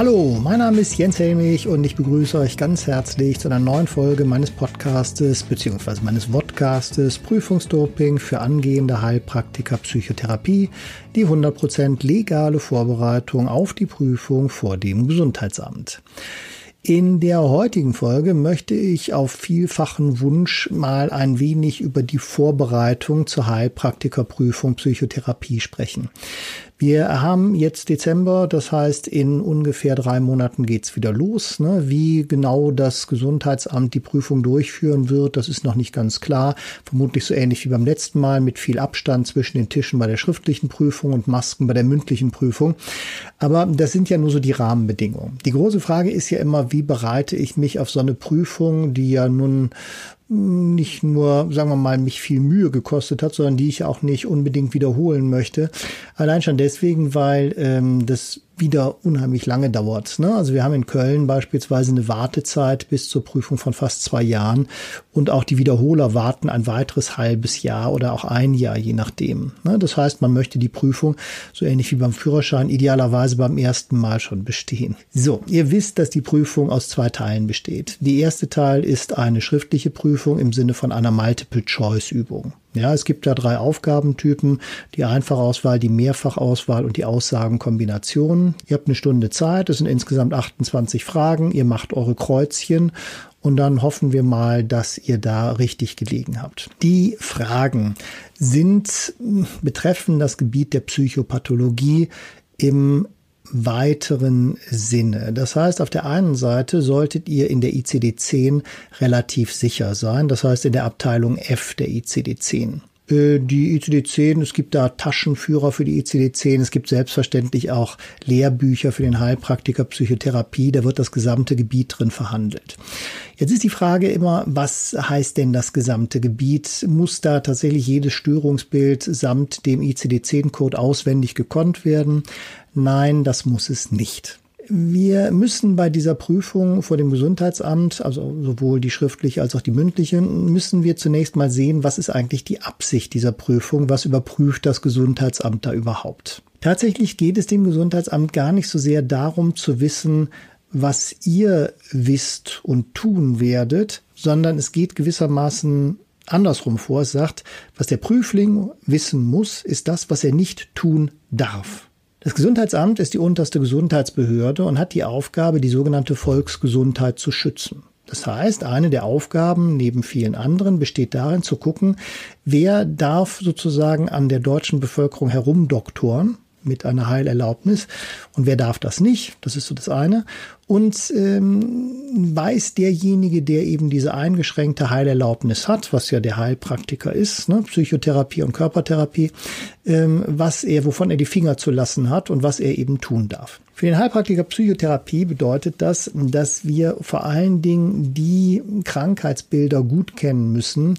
Hallo, mein Name ist Jens Helmich und ich begrüße euch ganz herzlich zu einer neuen Folge meines Podcastes bzw. meines Vodcastes Prüfungsdoping für angehende Heilpraktiker Psychotherapie, die 100% legale Vorbereitung auf die Prüfung vor dem Gesundheitsamt. In der heutigen Folge möchte ich auf vielfachen Wunsch mal ein wenig über die Vorbereitung zur Heilpraktikerprüfung Psychotherapie sprechen. Wir haben jetzt Dezember, das heißt, in ungefähr drei Monaten geht's wieder los. Ne? Wie genau das Gesundheitsamt die Prüfung durchführen wird, das ist noch nicht ganz klar. Vermutlich so ähnlich wie beim letzten Mal mit viel Abstand zwischen den Tischen bei der schriftlichen Prüfung und Masken bei der mündlichen Prüfung. Aber das sind ja nur so die Rahmenbedingungen. Die große Frage ist ja immer, wie bereite ich mich auf so eine Prüfung, die ja nun nicht nur, sagen wir mal, mich viel Mühe gekostet hat, sondern die ich auch nicht unbedingt wiederholen möchte. Allein schon deswegen, weil ähm, das wieder unheimlich lange dauert. Ne? Also wir haben in Köln beispielsweise eine Wartezeit bis zur Prüfung von fast zwei Jahren und auch die Wiederholer warten ein weiteres halbes Jahr oder auch ein Jahr, je nachdem. Ne? Das heißt, man möchte die Prüfung so ähnlich wie beim Führerschein idealerweise beim ersten Mal schon bestehen. So, ihr wisst, dass die Prüfung aus zwei Teilen besteht. Die erste Teil ist eine schriftliche Prüfung im Sinne von einer Multiple-Choice-Übung. Ja, es gibt da drei Aufgabentypen, die Einfachauswahl, die Mehrfachauswahl und die Aussagenkombination. Ihr habt eine Stunde Zeit, es sind insgesamt 28 Fragen, ihr macht eure Kreuzchen und dann hoffen wir mal, dass ihr da richtig gelegen habt. Die Fragen sind betreffen das Gebiet der Psychopathologie im weiteren Sinne. Das heißt, auf der einen Seite solltet ihr in der ICD-10 relativ sicher sein, das heißt in der Abteilung F der ICD-10 äh, die ICD-10, es gibt da Taschenführer für die ICD-10, es gibt selbstverständlich auch Lehrbücher für den Heilpraktiker Psychotherapie, da wird das gesamte Gebiet drin verhandelt. Jetzt ist die Frage immer, was heißt denn das gesamte Gebiet? Muss da tatsächlich jedes Störungsbild samt dem ICD-10-Code auswendig gekonnt werden? Nein, das muss es nicht. Wir müssen bei dieser Prüfung vor dem Gesundheitsamt, also sowohl die schriftliche als auch die mündliche, müssen wir zunächst mal sehen, was ist eigentlich die Absicht dieser Prüfung, was überprüft das Gesundheitsamt da überhaupt. Tatsächlich geht es dem Gesundheitsamt gar nicht so sehr darum zu wissen, was ihr wisst und tun werdet, sondern es geht gewissermaßen andersrum vor. Es sagt, was der Prüfling wissen muss, ist das, was er nicht tun darf. Das Gesundheitsamt ist die unterste Gesundheitsbehörde und hat die Aufgabe, die sogenannte Volksgesundheit zu schützen. Das heißt, eine der Aufgaben neben vielen anderen besteht darin zu gucken, wer darf sozusagen an der deutschen Bevölkerung herumdoktoren mit einer Heilerlaubnis und wer darf das nicht? Das ist so das eine. Und ähm, weiß derjenige, der eben diese eingeschränkte Heilerlaubnis hat, was ja der Heilpraktiker ist, ne, Psychotherapie und Körpertherapie, ähm, was er, wovon er die Finger zu lassen hat und was er eben tun darf. Für den Heilpraktiker Psychotherapie bedeutet das, dass wir vor allen Dingen die Krankheitsbilder gut kennen müssen,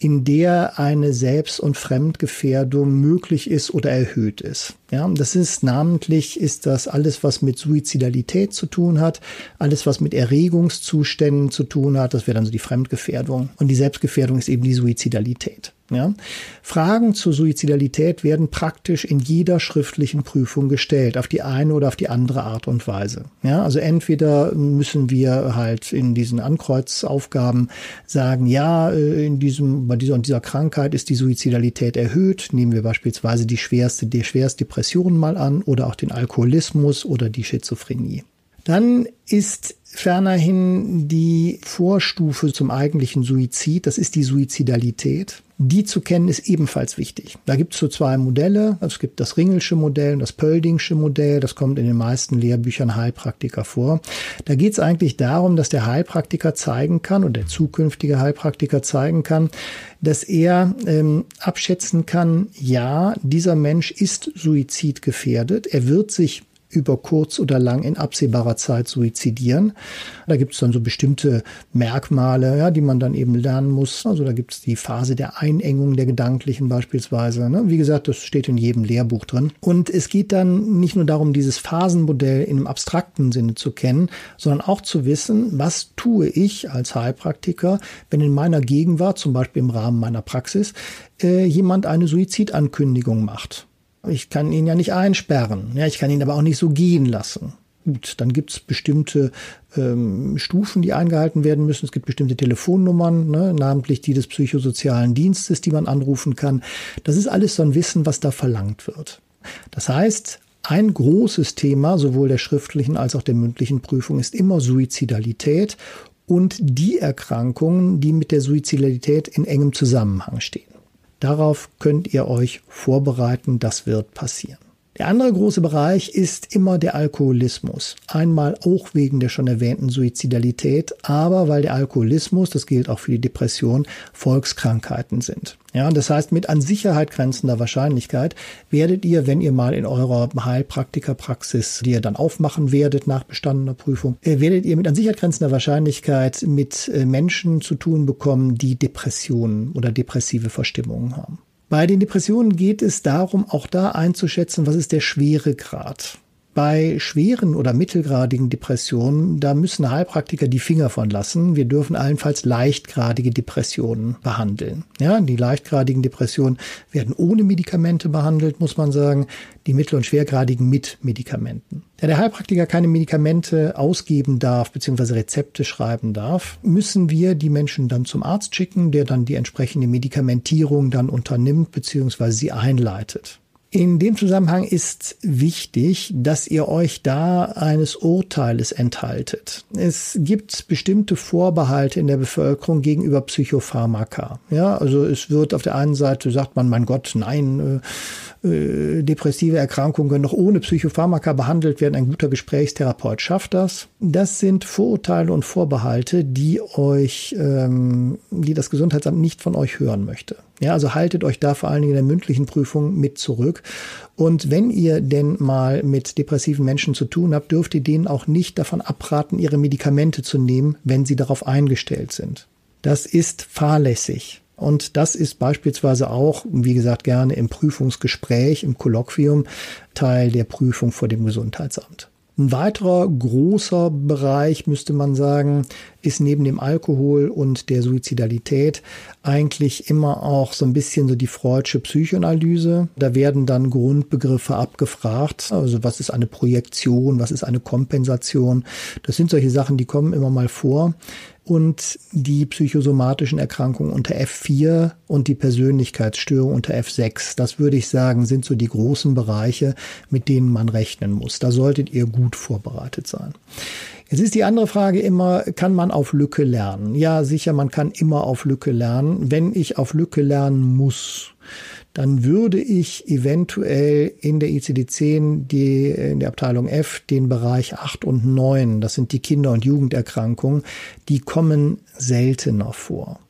in der eine Selbst- und Fremdgefährdung möglich ist oder erhöht ist. Ja, das ist namentlich ist das alles, was mit Suizidalität zu tun hat, alles, was mit Erregungszuständen zu tun hat, das wäre dann so die Fremdgefährdung. Und die Selbstgefährdung ist eben die Suizidalität. Ja? Fragen zur Suizidalität werden praktisch in jeder schriftlichen Prüfung gestellt, auf die eine oder auf die andere Art und Weise. Ja? Also entweder müssen wir halt in diesen Ankreuzaufgaben sagen, ja, äh, in diesem, bei dieser und dieser Krankheit ist die Suizidalität erhöht. Nehmen wir beispielsweise die schwerste, die schwerste Depression mal an oder auch den Alkoholismus oder die Schizophrenie. Dann ist fernerhin die Vorstufe zum eigentlichen Suizid, das ist die Suizidalität. Die zu kennen ist ebenfalls wichtig. Da gibt es so zwei Modelle. Es gibt das Ringelsche Modell und das Pöldingsche Modell. Das kommt in den meisten Lehrbüchern Heilpraktiker vor. Da geht es eigentlich darum, dass der Heilpraktiker zeigen kann oder der zukünftige Heilpraktiker zeigen kann, dass er ähm, abschätzen kann, ja, dieser Mensch ist suizidgefährdet. Er wird sich über kurz oder lang in absehbarer Zeit suizidieren. Da gibt es dann so bestimmte Merkmale, ja, die man dann eben lernen muss. Also da gibt es die Phase der Einengung der Gedanklichen beispielsweise. Ne? Wie gesagt, das steht in jedem Lehrbuch drin. Und es geht dann nicht nur darum, dieses Phasenmodell in einem abstrakten Sinne zu kennen, sondern auch zu wissen, was tue ich als Heilpraktiker, wenn in meiner Gegenwart, zum Beispiel im Rahmen meiner Praxis, äh, jemand eine Suizidankündigung macht. Ich kann ihn ja nicht einsperren. Ja, ich kann ihn aber auch nicht so gehen lassen. Gut, dann gibt es bestimmte ähm, Stufen, die eingehalten werden müssen. Es gibt bestimmte Telefonnummern, ne, namentlich die des psychosozialen Dienstes, die man anrufen kann. Das ist alles so ein Wissen, was da verlangt wird. Das heißt, ein großes Thema sowohl der schriftlichen als auch der mündlichen Prüfung ist immer Suizidalität und die Erkrankungen, die mit der Suizidalität in engem Zusammenhang stehen. Darauf könnt ihr euch vorbereiten, das wird passieren. Der andere große Bereich ist immer der Alkoholismus. Einmal auch wegen der schon erwähnten Suizidalität, aber weil der Alkoholismus, das gilt auch für die Depression, Volkskrankheiten sind. Ja, das heißt, mit an Sicherheit grenzender Wahrscheinlichkeit werdet ihr, wenn ihr mal in eurer Heilpraktikerpraxis, die ihr dann aufmachen werdet nach bestandener Prüfung, äh, werdet ihr mit an Sicherheit grenzender Wahrscheinlichkeit mit äh, Menschen zu tun bekommen, die Depressionen oder depressive Verstimmungen haben. Bei den Depressionen geht es darum, auch da einzuschätzen, was ist der Schweregrad. Bei schweren oder mittelgradigen Depressionen, da müssen Heilpraktiker die Finger von lassen. Wir dürfen allenfalls leichtgradige Depressionen behandeln. Ja, die leichtgradigen Depressionen werden ohne Medikamente behandelt, muss man sagen. Die mittel- und schwergradigen mit Medikamenten. Da der Heilpraktiker keine Medikamente ausgeben darf, beziehungsweise Rezepte schreiben darf, müssen wir die Menschen dann zum Arzt schicken, der dann die entsprechende Medikamentierung dann unternimmt, beziehungsweise sie einleitet. In dem Zusammenhang ist wichtig, dass ihr euch da eines Urteiles enthaltet. Es gibt bestimmte Vorbehalte in der Bevölkerung gegenüber Psychopharmaka. Ja, also es wird auf der einen Seite sagt man, mein Gott, nein, äh, äh, depressive Erkrankungen können doch ohne Psychopharmaka behandelt werden. Ein guter Gesprächstherapeut schafft das. Das sind Vorurteile und Vorbehalte, die euch, ähm, die das Gesundheitsamt nicht von euch hören möchte. Ja, also haltet euch da vor allen Dingen in der mündlichen Prüfung mit zurück. Und wenn ihr denn mal mit depressiven Menschen zu tun habt, dürft ihr denen auch nicht davon abraten, ihre Medikamente zu nehmen, wenn sie darauf eingestellt sind. Das ist fahrlässig. Und das ist beispielsweise auch, wie gesagt, gerne im Prüfungsgespräch, im Kolloquium Teil der Prüfung vor dem Gesundheitsamt. Ein weiterer großer Bereich, müsste man sagen, ist neben dem Alkohol und der Suizidalität eigentlich immer auch so ein bisschen so die Freudsche Psychoanalyse. Da werden dann Grundbegriffe abgefragt. Also was ist eine Projektion? Was ist eine Kompensation? Das sind solche Sachen, die kommen immer mal vor und die psychosomatischen Erkrankungen unter F4 und die Persönlichkeitsstörung unter F6. Das würde ich sagen, sind so die großen Bereiche, mit denen man rechnen muss. Da solltet ihr gut vorbereitet sein. Jetzt ist die andere Frage immer, kann man auf Lücke lernen? Ja, sicher, man kann immer auf Lücke lernen. Wenn ich auf Lücke lernen muss, dann würde ich eventuell in der ICD-10, die in der Abteilung F, den Bereich 8 und 9, das sind die Kinder- und Jugenderkrankungen, die kommen seltener vor.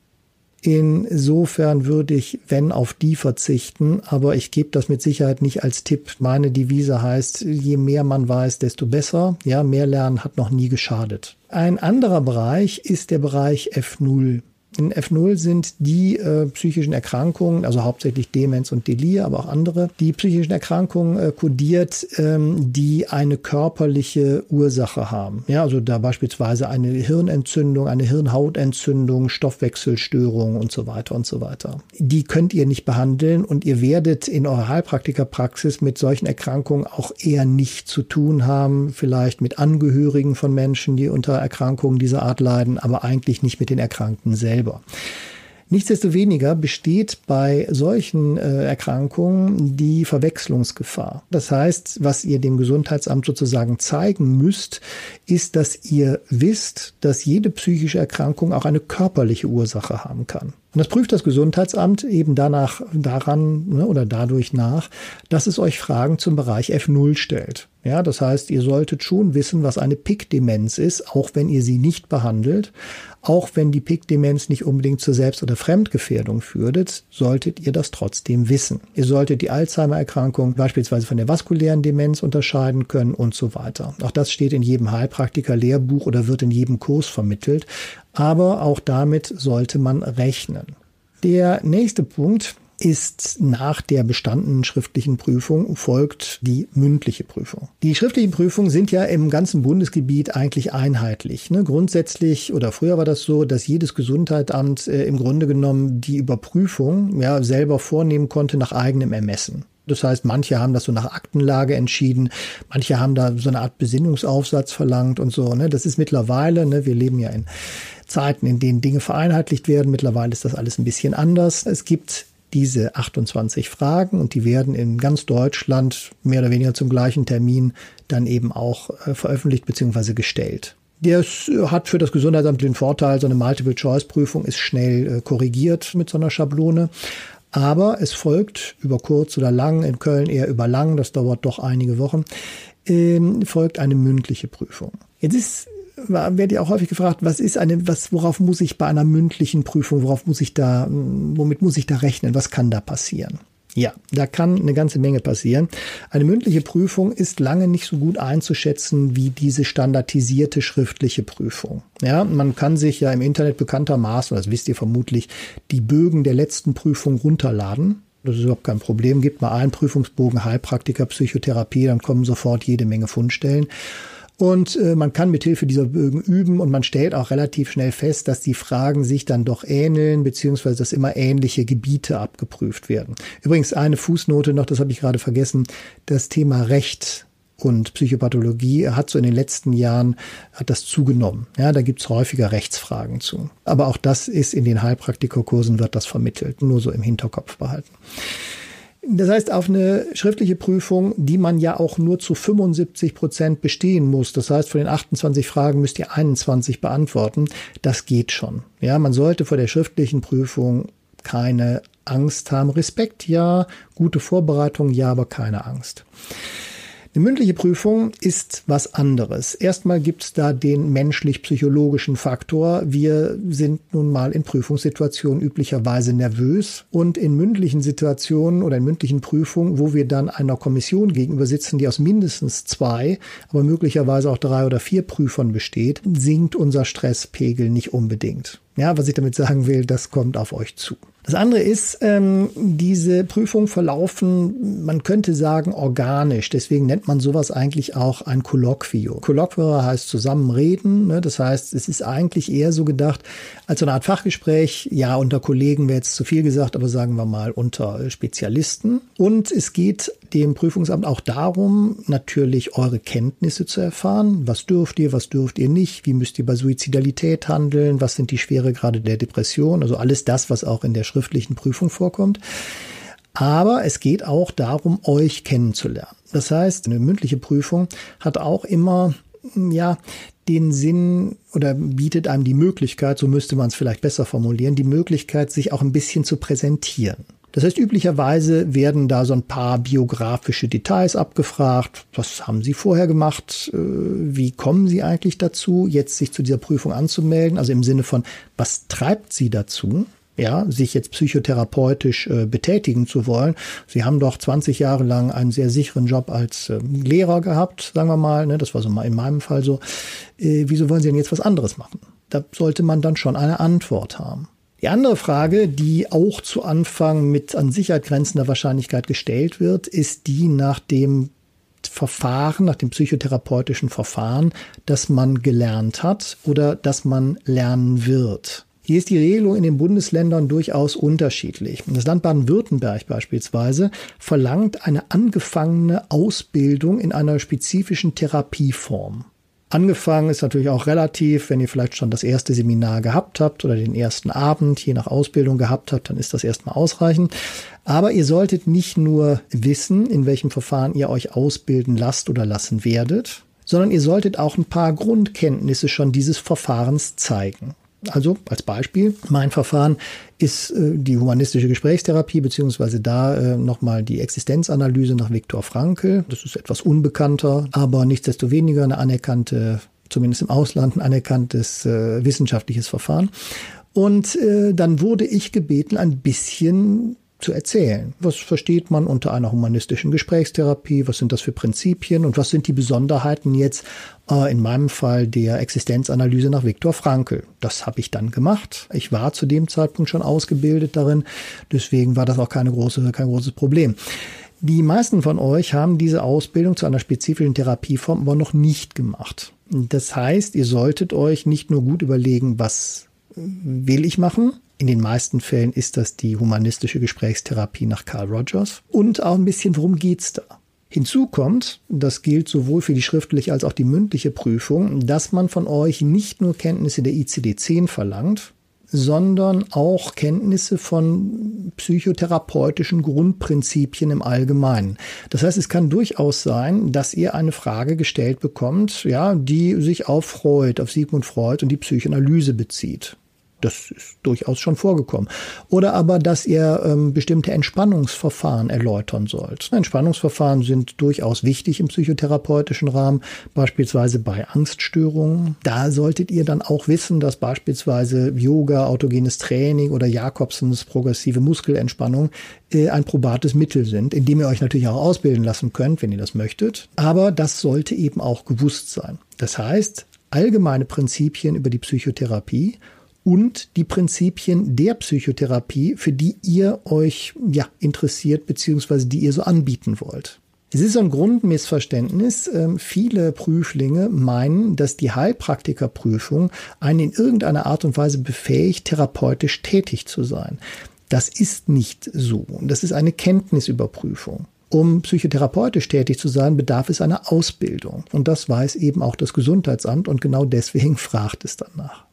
Insofern würde ich, wenn, auf die verzichten, aber ich gebe das mit Sicherheit nicht als Tipp. Meine Devise heißt, je mehr man weiß, desto besser. Ja, mehr lernen hat noch nie geschadet. Ein anderer Bereich ist der Bereich F0. In F0 sind die äh, psychischen Erkrankungen, also hauptsächlich Demenz und Delir, aber auch andere, die psychischen Erkrankungen äh, kodiert, ähm, die eine körperliche Ursache haben. Ja, also da beispielsweise eine Hirnentzündung, eine Hirnhautentzündung, Stoffwechselstörung und so weiter und so weiter. Die könnt ihr nicht behandeln und ihr werdet in eurer Heilpraktikerpraxis mit solchen Erkrankungen auch eher nicht zu tun haben, vielleicht mit Angehörigen von Menschen, die unter Erkrankungen dieser Art leiden, aber eigentlich nicht mit den Erkrankten selber selber. Nichtsdestoweniger besteht bei solchen äh, Erkrankungen die Verwechslungsgefahr. Das heißt, was ihr dem Gesundheitsamt sozusagen zeigen müsst, ist, dass ihr wisst, dass jede psychische Erkrankung auch eine körperliche Ursache haben kann. Und das prüft das Gesundheitsamt eben danach, daran ne, oder dadurch nach, dass es euch Fragen zum Bereich F0 stellt. Ja, das heißt, ihr solltet schon wissen, was eine Pick-Demenz ist, auch wenn ihr sie nicht behandelt. Auch wenn die Pick-Demenz nicht unbedingt zur Selbst- oder Fremdgefährdung führt, solltet ihr das trotzdem wissen. Ihr solltet die Alzheimer-Erkrankung beispielsweise von der vaskulären Demenz unterscheiden können und so weiter. Auch das steht in jedem Heilpraktiker-Lehrbuch oder wird in jedem Kurs vermittelt aber auch damit sollte man rechnen. Der nächste Punkt ist nach der bestandenen schriftlichen Prüfung folgt die mündliche Prüfung. Die schriftlichen Prüfungen sind ja im ganzen Bundesgebiet eigentlich einheitlich. Ne? Grundsätzlich oder früher war das so, dass jedes Gesundheitsamt äh, im Grunde genommen die Überprüfung ja selber vornehmen konnte nach eigenem Ermessen. Das heißt, manche haben das so nach Aktenlage entschieden, manche haben da so eine Art Besinnungsaufsatz verlangt und so. Ne? Das ist mittlerweile, ne, wir leben ja in Zeiten, in denen Dinge vereinheitlicht werden. Mittlerweile ist das alles ein bisschen anders. Es gibt diese 28 Fragen und die werden in ganz Deutschland mehr oder weniger zum gleichen Termin dann eben auch äh, veröffentlicht bzw. gestellt. Das hat für das Gesundheitsamt den Vorteil, so eine Multiple-Choice-Prüfung ist schnell äh, korrigiert mit so einer Schablone. Aber es folgt über kurz oder lang, in Köln eher über lang, das dauert doch einige Wochen, ähm, folgt eine mündliche Prüfung. Jetzt ist werde ja auch häufig gefragt, was ist eine, was, worauf muss ich bei einer mündlichen Prüfung, worauf muss ich da, womit muss ich da rechnen, was kann da passieren? Ja, da kann eine ganze Menge passieren. Eine mündliche Prüfung ist lange nicht so gut einzuschätzen wie diese standardisierte schriftliche Prüfung. Ja, man kann sich ja im Internet bekanntermaßen, das wisst ihr vermutlich, die Bögen der letzten Prüfung runterladen. Das ist überhaupt kein Problem. Gibt mal einen Prüfungsbogen Heilpraktiker Psychotherapie, dann kommen sofort jede Menge Fundstellen. Und äh, man kann mithilfe dieser Bögen üben und man stellt auch relativ schnell fest, dass die Fragen sich dann doch ähneln, beziehungsweise dass immer ähnliche Gebiete abgeprüft werden. Übrigens eine Fußnote noch, das habe ich gerade vergessen, das Thema Recht und Psychopathologie hat so in den letzten Jahren hat das zugenommen. Ja, da gibt's häufiger Rechtsfragen zu. Aber auch das ist in den Heilpraktikerkursen wird das vermittelt, nur so im Hinterkopf behalten. Das heißt, auf eine schriftliche Prüfung, die man ja auch nur zu 75 Prozent bestehen muss. Das heißt, von den 28 Fragen müsst ihr 21 beantworten. Das geht schon. Ja, man sollte vor der schriftlichen Prüfung keine Angst haben. Respekt ja, gute Vorbereitung ja, aber keine Angst. Eine mündliche Prüfung ist was anderes. Erstmal gibt es da den menschlich-psychologischen Faktor. Wir sind nun mal in Prüfungssituationen üblicherweise nervös und in mündlichen Situationen oder in mündlichen Prüfungen, wo wir dann einer Kommission gegenüber sitzen, die aus mindestens zwei, aber möglicherweise auch drei oder vier Prüfern besteht, sinkt unser Stresspegel nicht unbedingt. Ja, was ich damit sagen will, das kommt auf euch zu. Das andere ist, ähm, diese Prüfungen verlaufen, man könnte sagen, organisch. Deswegen nennt man sowas eigentlich auch ein Kolloquio. Kolloquio heißt zusammenreden. Ne? Das heißt, es ist eigentlich eher so gedacht als so eine Art Fachgespräch. Ja, unter Kollegen wäre jetzt zu viel gesagt, aber sagen wir mal unter Spezialisten. Und es geht dem Prüfungsamt auch darum, natürlich eure Kenntnisse zu erfahren. Was dürft ihr, was dürft ihr nicht? Wie müsst ihr bei Suizidalität handeln? Was sind die Schweregrade der Depression? Also alles das, was auch in der schriftlichen Prüfung vorkommt. Aber es geht auch darum, euch kennenzulernen. Das heißt, eine mündliche Prüfung hat auch immer, ja, den Sinn oder bietet einem die Möglichkeit, so müsste man es vielleicht besser formulieren, die Möglichkeit, sich auch ein bisschen zu präsentieren. Das heißt, üblicherweise werden da so ein paar biografische Details abgefragt. Was haben Sie vorher gemacht? Äh, wie kommen Sie eigentlich dazu, jetzt sich zu dieser Prüfung anzumelden? Also im Sinne von, was treibt Sie dazu? Ja, sich jetzt psychotherapeutisch äh, betätigen zu wollen. Sie haben doch 20 Jahre lang einen sehr sicheren Job als äh, Lehrer gehabt, sagen wir mal. Ne? Das war so mal in meinem Fall so. Äh, wieso wollen Sie denn jetzt was anderes machen? Da sollte man dann schon eine Antwort haben. Die andere Frage, die auch zu Anfang mit an Sicherheit grenzender Wahrscheinlichkeit gestellt wird, ist die nach dem Verfahren, nach dem psychotherapeutischen Verfahren, das man gelernt hat oder das man lernen wird. Hier ist die Regelung in den Bundesländern durchaus unterschiedlich. Das Land Baden-Württemberg beispielsweise verlangt eine angefangene Ausbildung in einer spezifischen Therapieform. Angefangen ist natürlich auch relativ, wenn ihr vielleicht schon das erste Seminar gehabt habt oder den ersten Abend je nach Ausbildung gehabt habt, dann ist das erstmal ausreichend. Aber ihr solltet nicht nur wissen, in welchem Verfahren ihr euch ausbilden lasst oder lassen werdet, sondern ihr solltet auch ein paar Grundkenntnisse schon dieses Verfahrens zeigen. Also als Beispiel, mein Verfahren ist äh, die humanistische Gesprächstherapie, beziehungsweise da äh, nochmal die Existenzanalyse nach Viktor Frankl. Das ist etwas unbekannter, aber nichtsdestoweniger eine anerkannte, zumindest im Ausland, ein anerkanntes äh, wissenschaftliches Verfahren. Und äh, dann wurde ich gebeten, ein bisschen zu erzählen. Was versteht man unter einer humanistischen Gesprächstherapie? Was sind das für Prinzipien? Und was sind die Besonderheiten jetzt äh, in meinem Fall der Existenzanalyse nach Viktor Frankl? Das habe ich dann gemacht. Ich war zu dem Zeitpunkt schon ausgebildet darin. Deswegen war das auch keine große, kein großes Problem. Die meisten von euch haben diese Ausbildung zu einer spezifischen Therapieform aber noch nicht gemacht. Das heißt, ihr solltet euch nicht nur gut überlegen, was will ich machen, In den meisten Fällen ist das die humanistische Gesprächstherapie nach Carl Rogers. Und auch ein bisschen, worum geht's da? Hinzu kommt, das gilt sowohl für die schriftliche als auch die mündliche Prüfung, dass man von euch nicht nur Kenntnisse der ICD-10 verlangt, sondern auch Kenntnisse von psychotherapeutischen Grundprinzipien im Allgemeinen. Das heißt, es kann durchaus sein, dass ihr eine Frage gestellt bekommt, ja, die sich auf Freud, auf Sigmund Freud und die Psychoanalyse bezieht. Das ist durchaus schon vorgekommen. Oder aber, dass ihr ähm, bestimmte Entspannungsverfahren erläutern sollt. Entspannungsverfahren sind durchaus wichtig im psychotherapeutischen Rahmen, beispielsweise bei Angststörungen. Da solltet ihr dann auch wissen, dass beispielsweise Yoga, autogenes Training oder Jakobsens progressive Muskelentspannung äh, ein probates Mittel sind, in dem ihr euch natürlich auch ausbilden lassen könnt, wenn ihr das möchtet. Aber das sollte eben auch gewusst sein. Das heißt, allgemeine Prinzipien über die Psychotherapie und die Prinzipien der Psychotherapie, für die ihr euch ja interessiert beziehungsweise die ihr so anbieten wollt. Es ist so ein Grundmissverständnis. Ähm, viele Prüflinge meinen, dass die Heilpraktikerprüfung einen in irgendeiner Art und Weise befähigt, therapeutisch tätig zu sein. Das ist nicht so. Das ist eine Kenntnisüberprüfung. Um psychotherapeutisch tätig zu sein, bedarf es einer Ausbildung. Und das weiß eben auch das Gesundheitsamt und genau deswegen fragt es danach.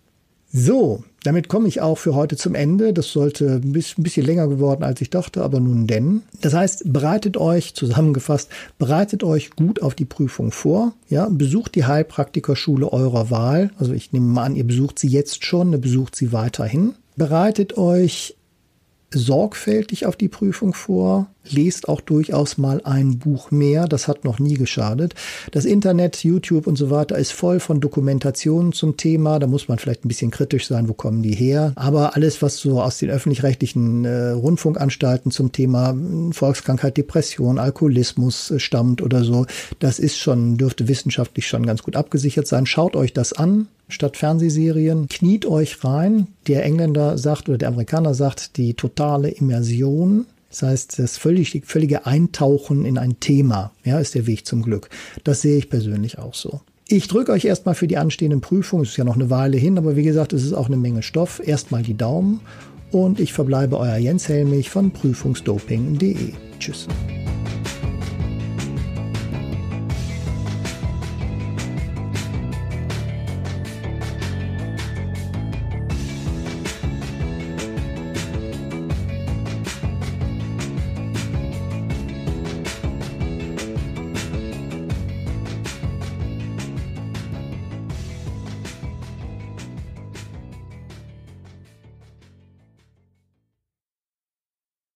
So, damit komme ich auch für heute zum Ende. Das sollte ein bisschen länger geworden, als ich dachte, aber nun denn. Das heißt, bereitet euch, zusammengefasst, bereitet euch gut auf die Prüfung vor. Ja, besucht die Heilpraktikerschule eurer Wahl. Also ich nehme mal an, ihr besucht sie jetzt schon, besucht sie weiterhin. Bereitet euch sorgfältig auf die Prüfung vor, lest auch durchaus mal ein Buch mehr, das hat noch nie geschadet. Das Internet, YouTube und so weiter ist voll von Dokumentationen zum Thema, da muss man vielleicht ein bisschen kritisch sein, wo kommen die her, aber alles, was so aus den öffentlich-rechtlichen äh, Rundfunkanstalten zum Thema hm, Volkskrankheit, Depression, Alkoholismus äh, stammt oder so, das ist schon, dürfte wissenschaftlich schon ganz gut abgesichert sein. Schaut euch das an, statt Fernsehserien. Kniet euch rein. Der Engländer sagt oder der Amerikaner sagt die totale Immersion. Das heißt, das völlig, völlige Eintauchen in ein Thema, ja, ist der Weg zum Glück. Das sehe ich persönlich auch so. Ich drücke euch erstmal für die anstehenden Prüfungen. Es ist ja noch eine Weile hin, aber wie gesagt, es ist auch eine Menge Stoff. Erstmal die Daumen und ich verbleibe euer Jens Helmich von prüfungsdoping.de. Tschüss.